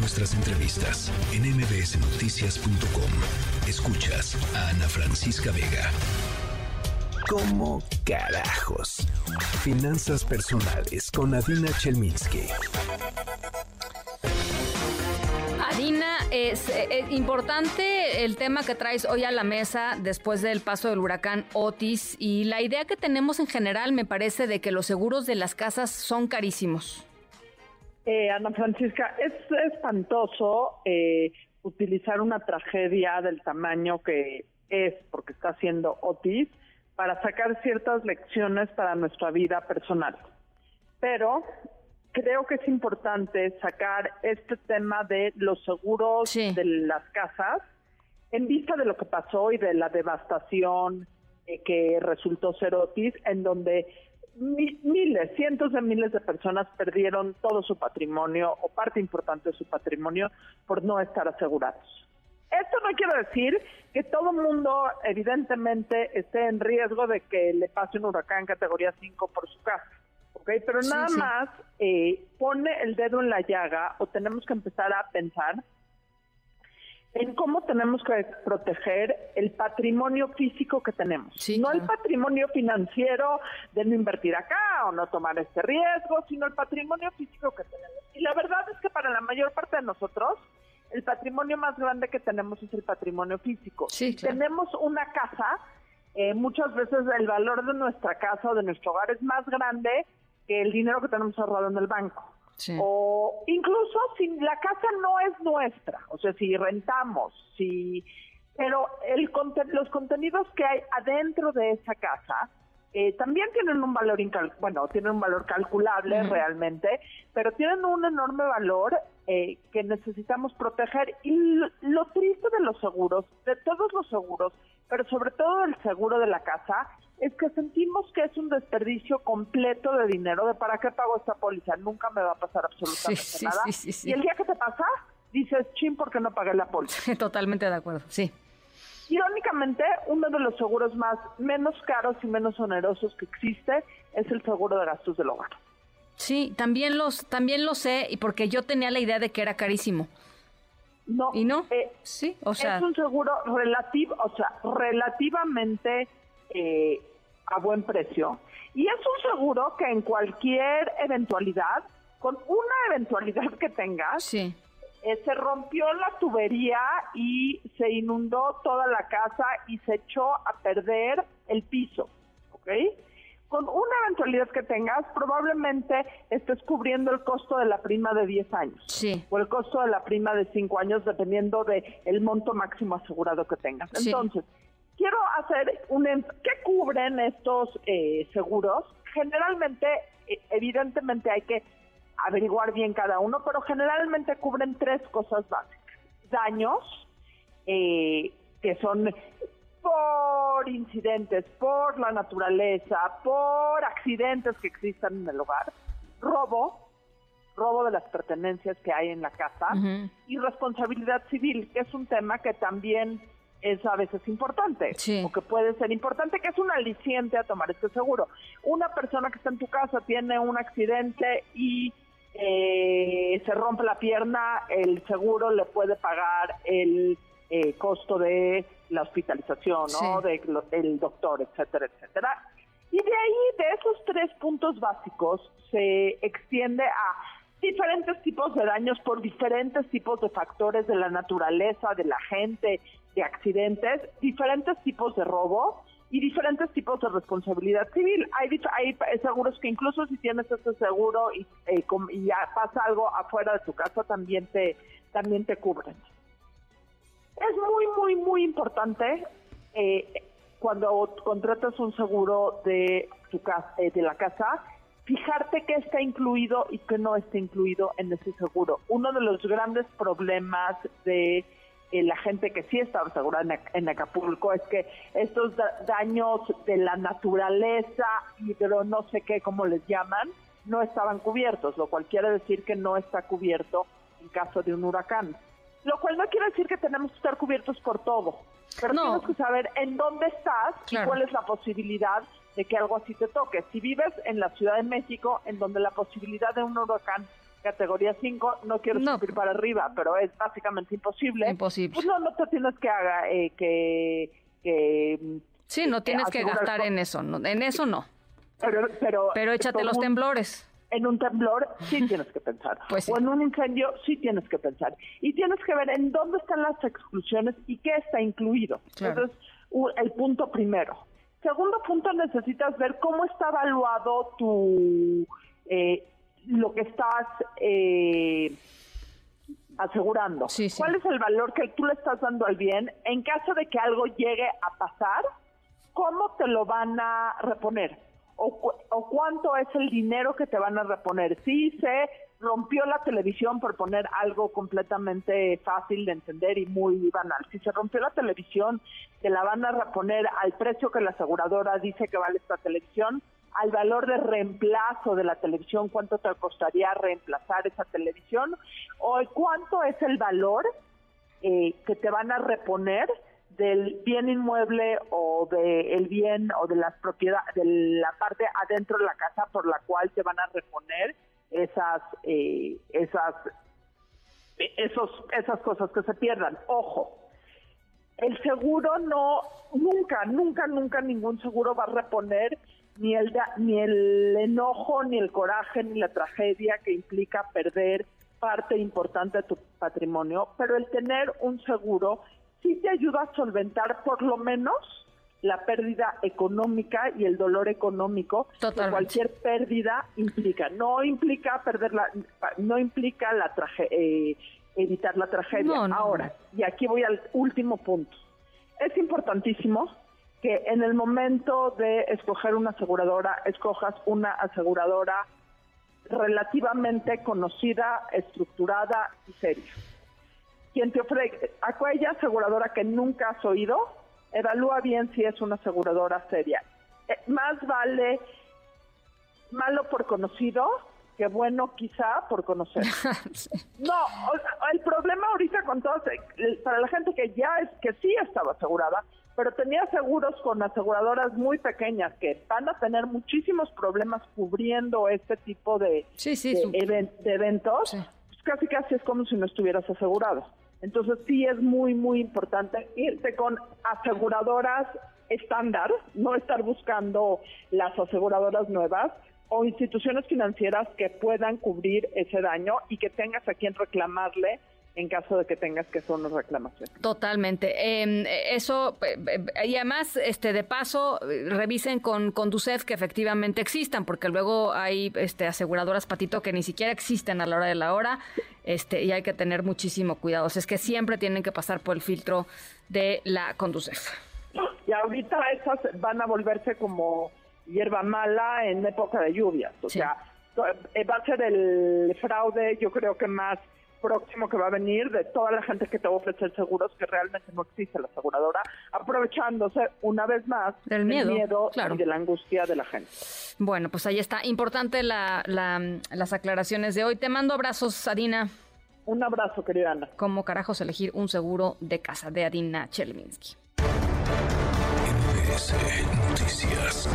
nuestras entrevistas en mbsnoticias.com. Escuchas a Ana Francisca Vega. ¿Cómo carajos? Finanzas personales con Adina Chelminsky. Adina, es, eh, importante el tema que traes hoy a la mesa después del paso del huracán Otis y la idea que tenemos en general me parece de que los seguros de las casas son carísimos. Eh, Ana Francisca, es espantoso eh, utilizar una tragedia del tamaño que es, porque está haciendo Otis, para sacar ciertas lecciones para nuestra vida personal. Pero creo que es importante sacar este tema de los seguros de las casas en vista de lo que pasó y de la devastación eh, que resultó ser Otis, en donde miles, cientos de miles de personas perdieron todo su patrimonio o parte importante de su patrimonio por no estar asegurados. Esto no quiere decir que todo el mundo evidentemente esté en riesgo de que le pase un huracán categoría 5 por su casa, ¿ok? Pero nada más eh, pone el dedo en la llaga o tenemos que empezar a pensar en cómo tenemos que proteger el patrimonio físico que tenemos. no el patrimonio financiero de no invertir acá o no tomar este riesgo, sino el patrimonio físico que tenemos. Y la verdad es que para la mayor parte de nosotros, el patrimonio más grande que tenemos es el patrimonio físico. Tenemos una casa, eh, muchas veces el valor de nuestra casa o de nuestro hogar es más grande que el dinero que tenemos ahorrado en el banco. O incluso si la casa no es nuestra, o sea, si rentamos, si pero el los contenidos que hay adentro de esa casa eh, también tienen un valor bueno tienen un valor calculable realmente pero tienen un enorme valor eh, que necesitamos proteger. Y lo triste de los seguros de todos los seguros pero sobre todo el seguro de la casa es que sentimos que es un desperdicio completo de dinero, de para qué pago esta póliza, nunca me va a pasar absolutamente nada. y el día que te pasa, dices, chin, porque no pagué la póliza? Totalmente de acuerdo, sí. Irónicamente, uno de los seguros más menos caros y menos onerosos que existe es el seguro de gastos del hogar. Sí, también los también lo sé y porque yo tenía la idea de que era carísimo. No. ¿Y no? Eh, sí, o sea, es un seguro relativo, o sea, relativamente eh, a buen precio. Y es un seguro que en cualquier eventualidad, con una eventualidad que tengas, eh, se rompió la tubería y se inundó toda la casa y se echó a perder el piso, ¿ok? Con una eventualidad que tengas, probablemente estés cubriendo el costo de la prima de 10 años. O el costo de la prima de 5 años, dependiendo del el monto máximo asegurado que tengas. Entonces, quiero hacer un... ¿Qué cubren estos eh, seguros? Generalmente, eh, evidentemente hay que averiguar bien cada uno, pero generalmente cubren tres cosas básicas. Daños, eh, que son por incidentes, por la naturaleza, por accidentes que existan en el hogar, robo, robo de las pertenencias que hay en la casa y responsabilidad civil, que es un tema que también es a veces importante o que puede ser importante, que es un aliciente a tomar este seguro. Una persona que está en tu casa tiene un accidente y eh, se rompe la pierna, el seguro le puede pagar el eh, costo de la hospitalización, ¿no? De, del doctor, etcétera, etcétera. Y de ahí, de esos tres puntos básicos, se extiende a diferentes tipos de daños por diferentes tipos de factores de la naturaleza, de la gente, de accidentes, diferentes tipos de robo y diferentes tipos de responsabilidad civil. Hay, hay seguros que incluso si tienes ese seguro y, eh, y ya pasa algo afuera de tu casa, también te, también te cubren. Es muy, muy, muy importante eh, cuando contratas un seguro de tu casa, eh, de la casa, fijarte qué está incluido y qué no está incluido en ese seguro. Uno de los grandes problemas de eh, la gente que sí estaba asegurada en, Acapulco es que estos daños de la naturaleza, hidro no sé qué, como les llaman, no estaban cubiertos, lo cual quiere decir que no está cubierto en caso de un huracán. Lo cual no quiere decir que tenemos que estar cubiertos por todo, pero tenemos que saber en dónde estás y cuál es la posibilidad de que algo así te toque. Si vives en la Ciudad de México, en donde la posibilidad de un huracán categoría 5, no quiero subir para arriba, pero es básicamente imposible. Imposible. Pues no, no te tienes que haga, eh, que, que... Sí, no tienes que gastar en eso, no, en eso no. Pero, pero, pero échate los temblores. En un temblor sí tienes que pensar. Pues O en un incendio sí tienes que pensar. Y tienes que ver en dónde están las exclusiones y qué está incluido. Entonces, el punto primero. Segundo punto, necesitas ver cómo está evaluado tu eh, lo que estás eh, asegurando. ¿Cuál es el valor que tú le estás dando al bien? En caso de que algo llegue a pasar, ¿cómo te lo van a reponer? O, o, cuánto es el dinero que te van a reponer. Si se rompió la televisión, por poner algo completamente fácil de entender y muy banal, si se rompió la televisión, te la van a reponer al precio que la aseguradora dice que vale esta televisión, al valor de reemplazo de la televisión, cuánto te costaría reemplazar esa televisión, o cuánto es el valor eh, que te van a reponer del bien inmueble o del bien o de las propiedades de la parte adentro de la casa por la cual te van a reponer esas eh, esas esos esas cosas que se pierdan. Ojo el seguro no nunca nunca nunca ningún seguro va a reponer ni el, ni el enojo, ni el coraje, ni la tragedia que implica perder parte importante de tu patrimonio, pero el tener un seguro sí te ayuda a solventar por lo menos la pérdida económica y el dolor económico que cualquier pérdida implica. No implica perder la, no implica la eh, evitar la tragedia. Ahora, y aquí voy al último punto. Es importantísimo que en el momento de escoger una aseguradora, escojas una aseguradora relativamente conocida, estructurada y seria. Quien te ofrece, aquella aseguradora que nunca has oído, evalúa bien si es una aseguradora seria. Eh, más vale malo por conocido que bueno quizá por conocer. No, el problema ahorita con todo, para la gente que ya es que sí estaba asegurada, pero tenía seguros con aseguradoras muy pequeñas que van a tener muchísimos problemas cubriendo este tipo de, eventos, pues casi casi es como si no estuvieras asegurado. Entonces sí es muy, muy importante irte con aseguradoras estándar, no estar buscando las aseguradoras nuevas o instituciones financieras que puedan cubrir ese daño y que tengas a quien reclamarle en caso de que tengas que hacer una reclamación. Totalmente. Em, eso, y además, este, de paso, revisen con, con DUCEF que efectivamente existan, porque luego hay este, aseguradoras, Patito, que ni siquiera existen a la hora de la hora, este, y hay que tener muchísimo cuidado. es que siempre tienen que pasar por el filtro de la Conducef. Y ahorita esas van a volverse como hierba mala en época de lluvias. O sea, eh, va a ser el fraude, yo creo que más próximo que va a venir de toda la gente que te va a ofrecer seguros que realmente no existe la aseguradora, aprovechándose una vez más del miedo, y de la angustia de la gente. Bueno, pues ahí está. Importante la, las aclaraciones de hoy. Te mando abrazos, Adina. Un abrazo, querida Ana. ¿Cómo carajos elegir un seguro de casa de Adina Chelminsky? Noticias.